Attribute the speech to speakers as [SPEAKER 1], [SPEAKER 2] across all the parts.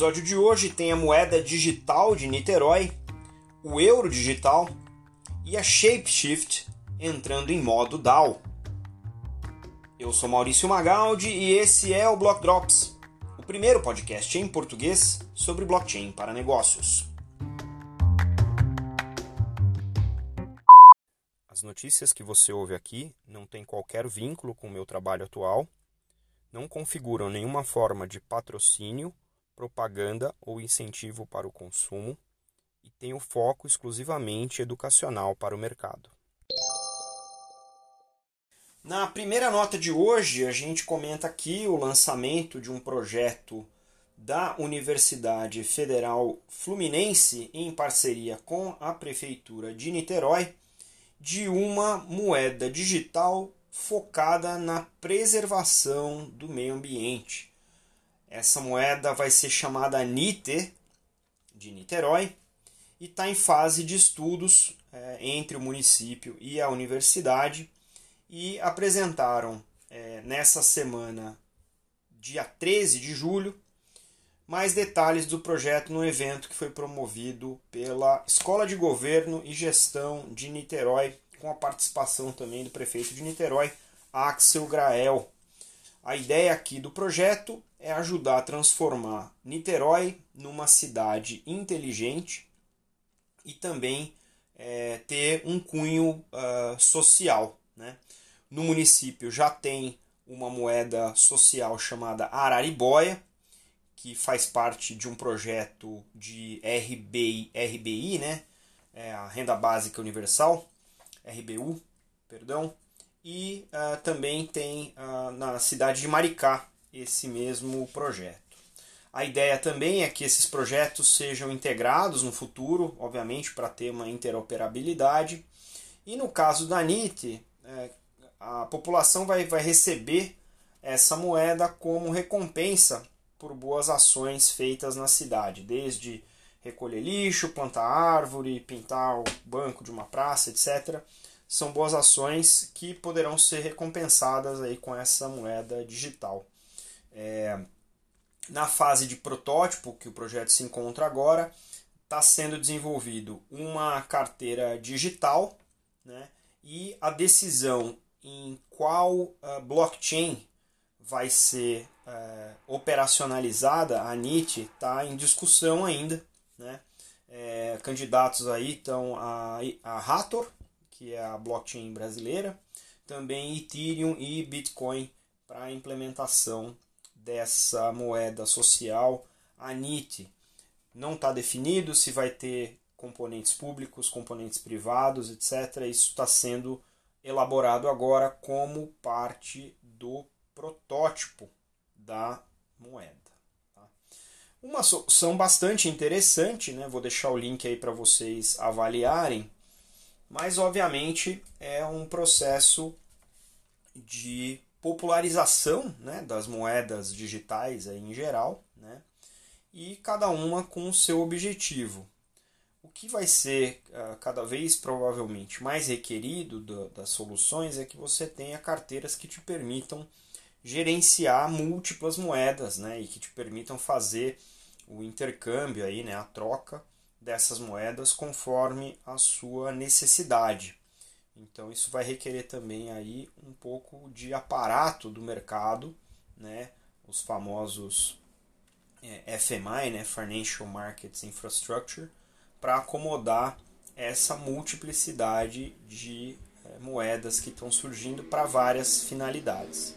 [SPEAKER 1] episódio de hoje tem a moeda digital de Niterói, o euro digital e a Shapeshift entrando em modo DAO. Eu sou Maurício Magaldi e esse é o Block Drops, o primeiro podcast em português sobre blockchain para negócios. As notícias que você ouve aqui não têm qualquer vínculo com o meu trabalho atual, não configuram nenhuma forma de patrocínio propaganda ou incentivo para o consumo e tem o foco exclusivamente educacional para o mercado. Na primeira nota de hoje, a gente comenta aqui o lançamento de um projeto da Universidade Federal Fluminense em parceria com a Prefeitura de Niterói de uma moeda digital focada na preservação do meio ambiente. Essa moeda vai ser chamada NITE, de Niterói, e está em fase de estudos é, entre o município e a universidade. E apresentaram é, nessa semana, dia 13 de julho, mais detalhes do projeto no evento que foi promovido pela Escola de Governo e Gestão de Niterói, com a participação também do prefeito de Niterói, Axel Grael. A ideia aqui do projeto é ajudar a transformar Niterói numa cidade inteligente e também é, ter um cunho uh, social. Né? No município já tem uma moeda social chamada Araribóia, que faz parte de um projeto de RBI, RBI né? É a Renda Básica Universal, RBU, perdão, e uh, também tem uh, na cidade de Maricá esse mesmo projeto. A ideia também é que esses projetos sejam integrados no futuro, obviamente, para ter uma interoperabilidade. E no caso da NIT, é, a população vai, vai receber essa moeda como recompensa por boas ações feitas na cidade, desde recolher lixo, plantar árvore, pintar o banco de uma praça, etc são boas ações que poderão ser recompensadas aí com essa moeda digital. É, na fase de protótipo que o projeto se encontra agora, está sendo desenvolvido uma carteira digital né, e a decisão em qual uh, blockchain vai ser uh, operacionalizada, a NIT está em discussão ainda. Né? É, candidatos aí estão a, a Hathor, que é a blockchain brasileira, também Ethereum e Bitcoin para a implementação dessa moeda social, a NIT. Não está definido se vai ter componentes públicos, componentes privados, etc. Isso está sendo elaborado agora como parte do protótipo da moeda. Tá? Uma solução bastante interessante, né? vou deixar o link aí para vocês avaliarem, mas obviamente é um processo de popularização né, das moedas digitais aí em geral, né, e cada uma com o seu objetivo. O que vai ser uh, cada vez provavelmente mais requerido do, das soluções é que você tenha carteiras que te permitam gerenciar múltiplas moedas né, e que te permitam fazer o intercâmbio, aí, né, a troca dessas moedas conforme a sua necessidade. Então isso vai requerer também aí um pouco de aparato do mercado, né? Os famosos é, FMI, né? Financial Markets Infrastructure, para acomodar essa multiplicidade de é, moedas que estão surgindo para várias finalidades.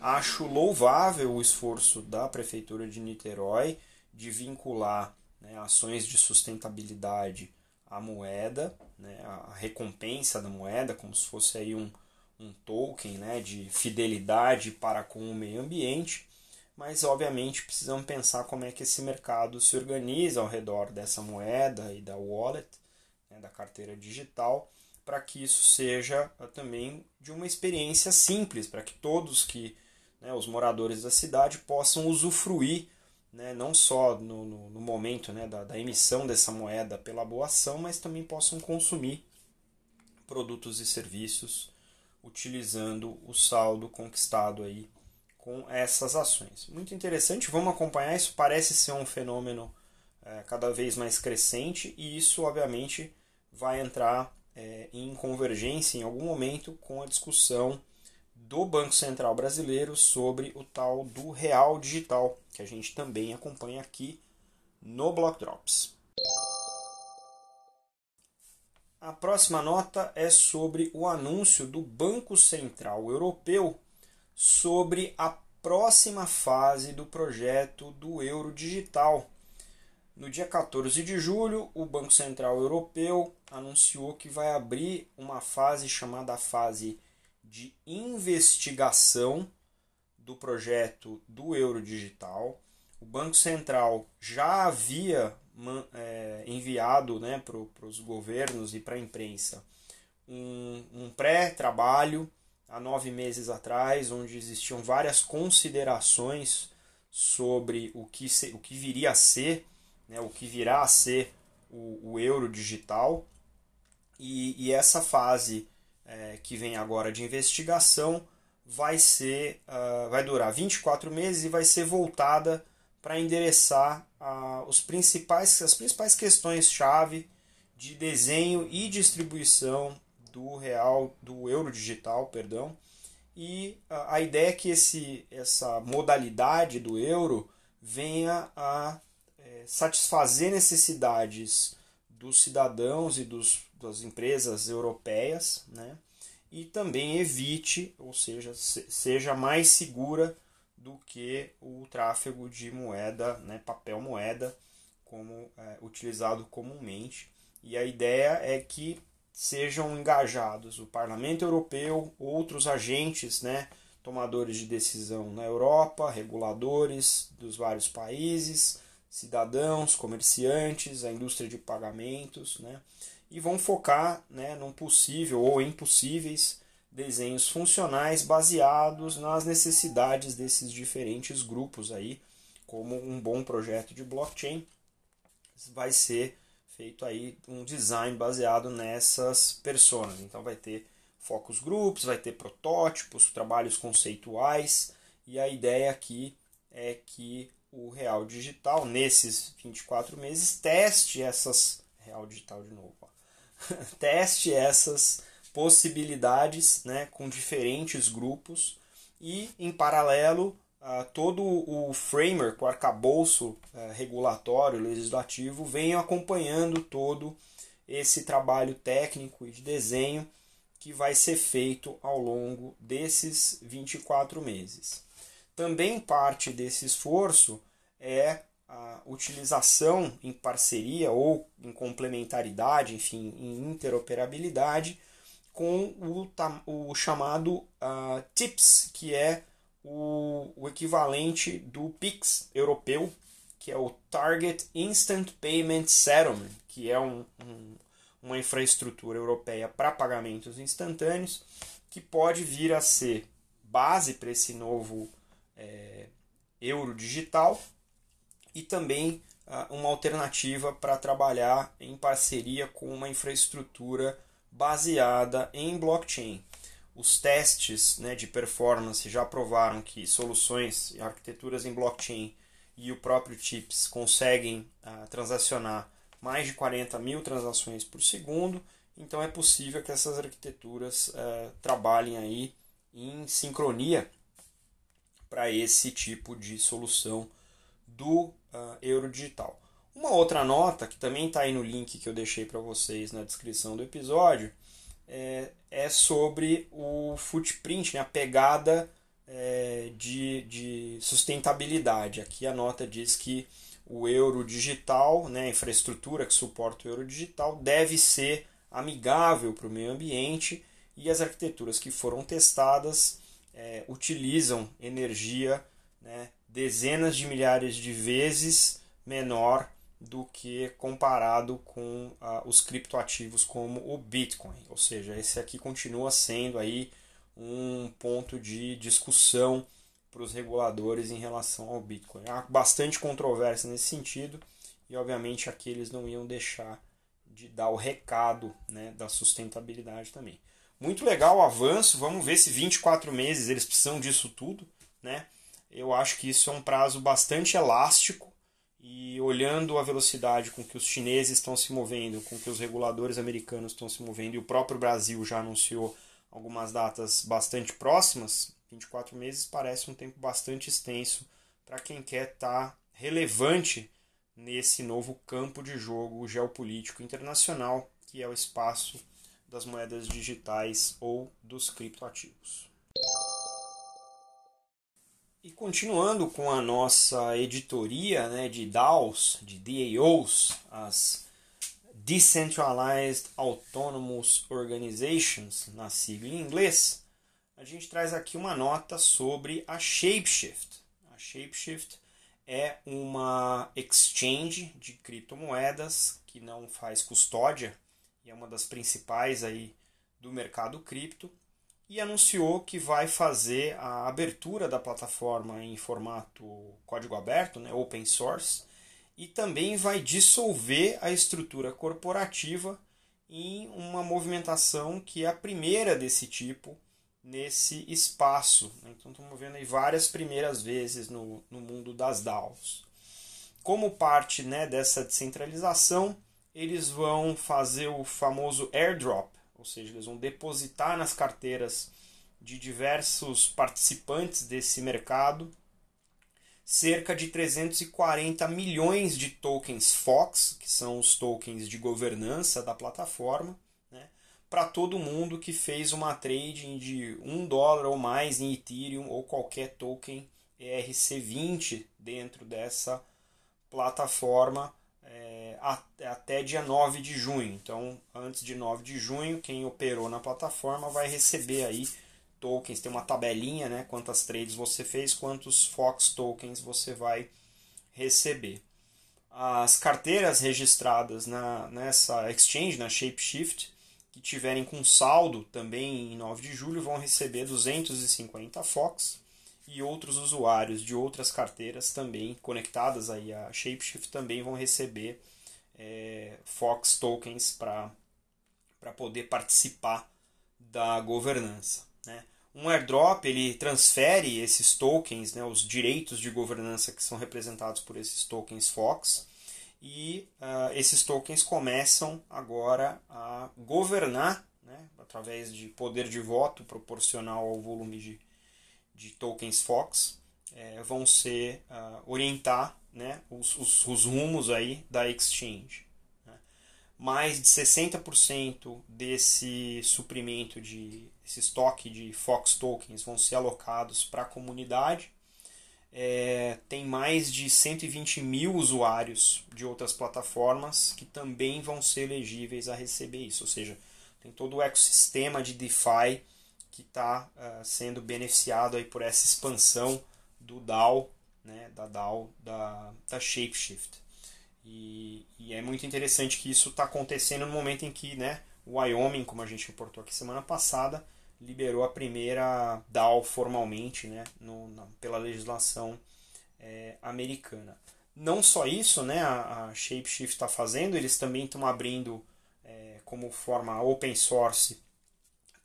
[SPEAKER 1] Acho louvável o esforço da prefeitura de Niterói de vincular né, ações de sustentabilidade à moeda, né, a recompensa da moeda, como se fosse aí um, um token né, de fidelidade para com o meio ambiente, mas obviamente precisamos pensar como é que esse mercado se organiza ao redor dessa moeda e da wallet, né, da carteira digital, para que isso seja ah, também de uma experiência simples, para que todos que né, os moradores da cidade possam usufruir né, não só no, no, no momento né, da, da, emissão dessa moeda pela boa ação, mas também possam consumir produtos e serviços utilizando o saldo conquistado aí com essas ações. Muito interessante, vamos acompanhar isso. Parece ser um fenômeno é, cada vez mais crescente e isso, obviamente, vai entrar é, em convergência em algum momento com a discussão do Banco Central Brasileiro sobre o tal do real digital, que a gente também acompanha aqui no Block Drops. A próxima nota é sobre o anúncio do Banco Central Europeu sobre a próxima fase do projeto do euro digital. No dia 14 de julho, o Banco Central Europeu anunciou que vai abrir uma fase chamada fase de investigação do projeto do euro digital. O Banco Central já havia é, enviado né, para os governos e para a imprensa um, um pré-trabalho há nove meses atrás, onde existiam várias considerações sobre o que, se, o que viria a ser, né, o que virá a ser o, o euro digital. E, e essa fase é, que vem agora de investigação vai ser uh, vai durar 24 meses e vai ser voltada para endereçar uh, os principais, as principais questões-chave de desenho e distribuição do real, do euro digital, perdão. E uh, a ideia é que esse, essa modalidade do euro venha a é, satisfazer necessidades dos cidadãos e dos, das empresas europeias, né? e também evite, ou seja, seja mais segura do que o tráfego de moeda, né, papel moeda, como é, utilizado comumente. E a ideia é que sejam engajados o Parlamento Europeu, outros agentes, né, tomadores de decisão na Europa, reguladores dos vários países, cidadãos, comerciantes, a indústria de pagamentos, né, e vão focar né, num possível ou impossíveis desenhos funcionais baseados nas necessidades desses diferentes grupos aí, como um bom projeto de blockchain vai ser feito aí um design baseado nessas personas. Então vai ter focus groups, vai ter protótipos, trabalhos conceituais e a ideia aqui é que o real digital nesses 24 meses teste essas real digital de novo. Ó teste essas possibilidades né, com diferentes grupos e, em paralelo, uh, todo o framework, o arcabouço uh, regulatório, legislativo, vem acompanhando todo esse trabalho técnico e de desenho que vai ser feito ao longo desses 24 meses. Também parte desse esforço é a utilização em parceria ou em complementaridade, enfim, em interoperabilidade com o, o chamado uh, TIPS, que é o, o equivalente do PIX europeu, que é o Target Instant Payment Settlement, que é um, um, uma infraestrutura europeia para pagamentos instantâneos, que pode vir a ser base para esse novo é, euro digital e também uh, uma alternativa para trabalhar em parceria com uma infraestrutura baseada em blockchain. Os testes né, de performance já provaram que soluções e arquiteturas em blockchain e o próprio CHIPS conseguem uh, transacionar mais de 40 mil transações por segundo, então é possível que essas arquiteturas uh, trabalhem aí em sincronia para esse tipo de solução do uh, euro digital. Uma outra nota, que também está aí no link que eu deixei para vocês na descrição do episódio, é, é sobre o footprint, né, a pegada é, de, de sustentabilidade. Aqui a nota diz que o euro digital, né, a infraestrutura que suporta o euro digital, deve ser amigável para o meio ambiente e as arquiteturas que foram testadas é, utilizam energia né, dezenas de milhares de vezes menor do que comparado com uh, os criptoativos como o Bitcoin. Ou seja, esse aqui continua sendo aí um ponto de discussão para os reguladores em relação ao Bitcoin. Há bastante controvérsia nesse sentido e obviamente aqui eles não iam deixar de dar o recado né, da sustentabilidade também. Muito legal o avanço, vamos ver se 24 meses eles precisam disso tudo, né? Eu acho que isso é um prazo bastante elástico e olhando a velocidade com que os chineses estão se movendo, com que os reguladores americanos estão se movendo e o próprio Brasil já anunciou algumas datas bastante próximas, 24 meses parece um tempo bastante extenso para quem quer estar tá relevante nesse novo campo de jogo geopolítico internacional, que é o espaço das moedas digitais ou dos criptoativos. E continuando com a nossa editoria né, de DAOs, de DAOs, as Decentralized Autonomous Organizations, na sigla em inglês, a gente traz aqui uma nota sobre a Shapeshift. A Shapeshift é uma exchange de criptomoedas que não faz custódia e é uma das principais aí do mercado cripto e anunciou que vai fazer a abertura da plataforma em formato código aberto, né, open source, e também vai dissolver a estrutura corporativa em uma movimentação que é a primeira desse tipo nesse espaço. Né? Então estamos vendo aí várias primeiras vezes no, no mundo das DAOs. Como parte né, dessa descentralização, eles vão fazer o famoso airdrop, ou seja, eles vão depositar nas carteiras de diversos participantes desse mercado cerca de 340 milhões de tokens Fox, que são os tokens de governança da plataforma, para todo mundo que fez uma trading de um dólar ou mais em Ethereum ou qualquer token ERC20 dentro dessa plataforma é, até dia 9 de junho. Então, antes de 9 de junho, quem operou na plataforma vai receber aí tokens, tem uma tabelinha, né, quantas trades você fez, quantos Fox tokens você vai receber. As carteiras registradas na, nessa exchange, na Shapeshift, que tiverem com saldo também em 9 de julho vão receber 250 Fox e outros usuários de outras carteiras também conectadas aí a Shapeshift também vão receber é, Fox tokens para poder participar da governança. Né? Um airdrop ele transfere esses tokens, né, os direitos de governança que são representados por esses tokens Fox, e uh, esses tokens começam agora a governar, né, através de poder de voto proporcional ao volume de, de tokens Fox, é, vão ser uh, orientar né, os, os, os, rumos aí da exchange. Né. Mais de 60% desse suprimento de esse estoque de Fox tokens vão ser alocados para a comunidade é, tem mais de 120 mil usuários de outras plataformas que também vão ser elegíveis a receber isso. Ou seja, tem todo o ecossistema de DeFi que está uh, é, sendo beneficiado aí por essa expansão do DAO, né, da DAO da, da Shapeshift. E, e é muito interessante que isso está acontecendo no momento em que né, o Wyoming, como a gente reportou aqui semana passada, liberou a primeira DAO formalmente né, no, na, pela legislação é, americana. Não só isso, né, a, a Shapeshift está fazendo, eles também estão abrindo é, como forma open source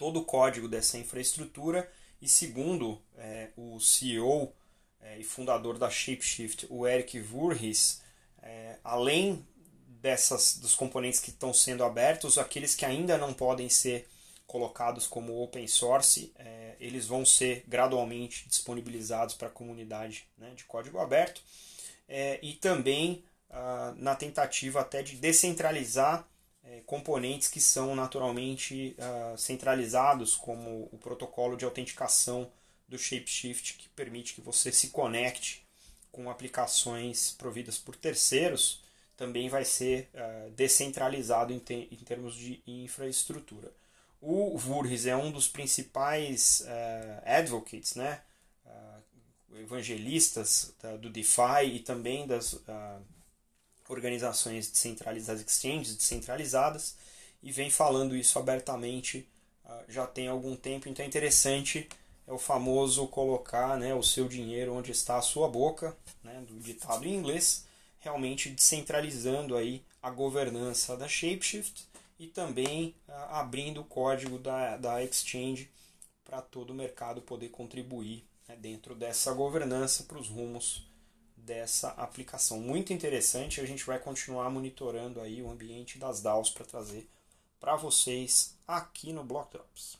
[SPEAKER 1] todo o código dessa infraestrutura. E segundo é, o CEO é, e fundador da Shapeshift, o Eric Voorhees, é, além dessas dos componentes que estão sendo abertos, aqueles que ainda não podem ser colocados como open source, é, eles vão ser gradualmente disponibilizados para a comunidade né, de código aberto. É, e também ah, na tentativa até de descentralizar é, componentes que são naturalmente ah, centralizados, como o protocolo de autenticação do Shapeshift, que permite que você se conecte com aplicações providas por terceiros, também vai ser uh, descentralizado em, te em termos de infraestrutura. O Voorhees é um dos principais uh, advocates, né? Uh, evangelistas uh, do DeFi e também das organizações descentralizadas, exchanges descentralizadas, e vem falando isso abertamente já tem algum tempo. Então é interessante, é o famoso colocar né, o seu dinheiro onde está a sua boca, né, do ditado em inglês, realmente descentralizando aí a governança da Shapeshift e também uh, abrindo o código da, da Exchange para todo o mercado poder contribuir né, dentro dessa governança para os rumos dessa aplicação. Muito interessante, a gente vai continuar monitorando aí o ambiente das DAOs para trazer para vocês aqui no Block Drops.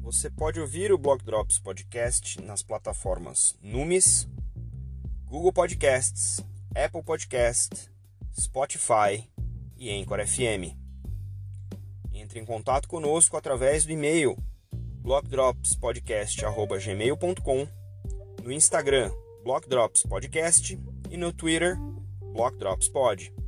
[SPEAKER 1] Você pode ouvir o Block Drops Podcast nas plataformas Numis, Google Podcasts, Apple Podcast, Spotify e Anchor FM. Entre em contato conosco através do e-mail blockdropspodcast.gmail.com, no Instagram Blockdropspodcast e no Twitter BlockDropsPod.